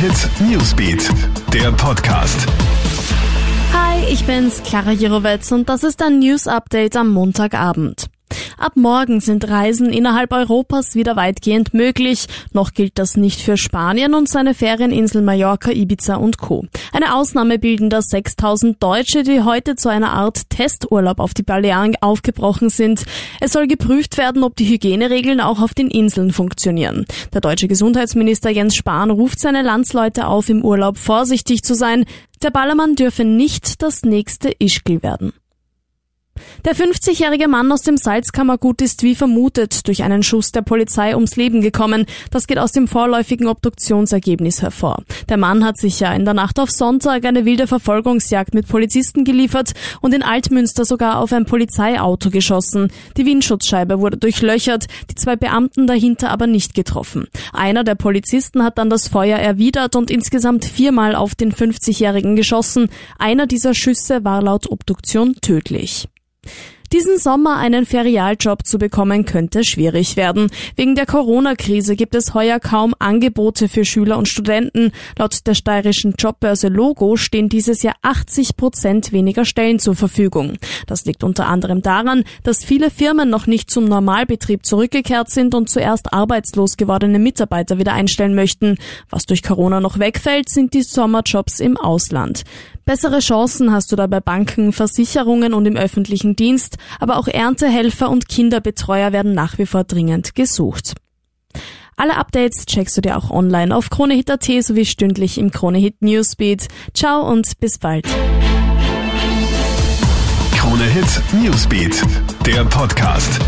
Hit Newsbeat, der Podcast. Hi, ich bin's, Clara Jirovetz und das ist ein News Update am Montagabend. Ab morgen sind Reisen innerhalb Europas wieder weitgehend möglich. Noch gilt das nicht für Spanien und seine Ferieninseln Mallorca, Ibiza und Co. Eine Ausnahme bilden da 6000 Deutsche, die heute zu einer Art Testurlaub auf die Balearen aufgebrochen sind. Es soll geprüft werden, ob die Hygieneregeln auch auf den Inseln funktionieren. Der deutsche Gesundheitsminister Jens Spahn ruft seine Landsleute auf, im Urlaub vorsichtig zu sein. Der Ballermann dürfe nicht das nächste Ischgl werden. Der 50-jährige Mann aus dem Salzkammergut ist wie vermutet durch einen Schuss der Polizei ums Leben gekommen. Das geht aus dem vorläufigen Obduktionsergebnis hervor. Der Mann hat sich ja in der Nacht auf Sonntag eine wilde Verfolgungsjagd mit Polizisten geliefert und in Altmünster sogar auf ein Polizeiauto geschossen. Die Windschutzscheibe wurde durchlöchert, die zwei Beamten dahinter aber nicht getroffen. Einer der Polizisten hat dann das Feuer erwidert und insgesamt viermal auf den 50-jährigen geschossen. Einer dieser Schüsse war laut Obduktion tödlich. Diesen Sommer einen Ferialjob zu bekommen könnte schwierig werden. Wegen der Corona-Krise gibt es heuer kaum Angebote für Schüler und Studenten. Laut der steirischen Jobbörse Logo stehen dieses Jahr 80 Prozent weniger Stellen zur Verfügung. Das liegt unter anderem daran, dass viele Firmen noch nicht zum Normalbetrieb zurückgekehrt sind und zuerst arbeitslos gewordene Mitarbeiter wieder einstellen möchten. Was durch Corona noch wegfällt, sind die Sommerjobs im Ausland. Bessere Chancen hast du da bei Banken, Versicherungen und im öffentlichen Dienst, aber auch Erntehelfer und Kinderbetreuer werden nach wie vor dringend gesucht. Alle Updates checkst du dir auch online auf KroneHit.at sowie stündlich im KroneHit Newsbeat. Ciao und bis bald. KroneHit Newsbeat, der Podcast.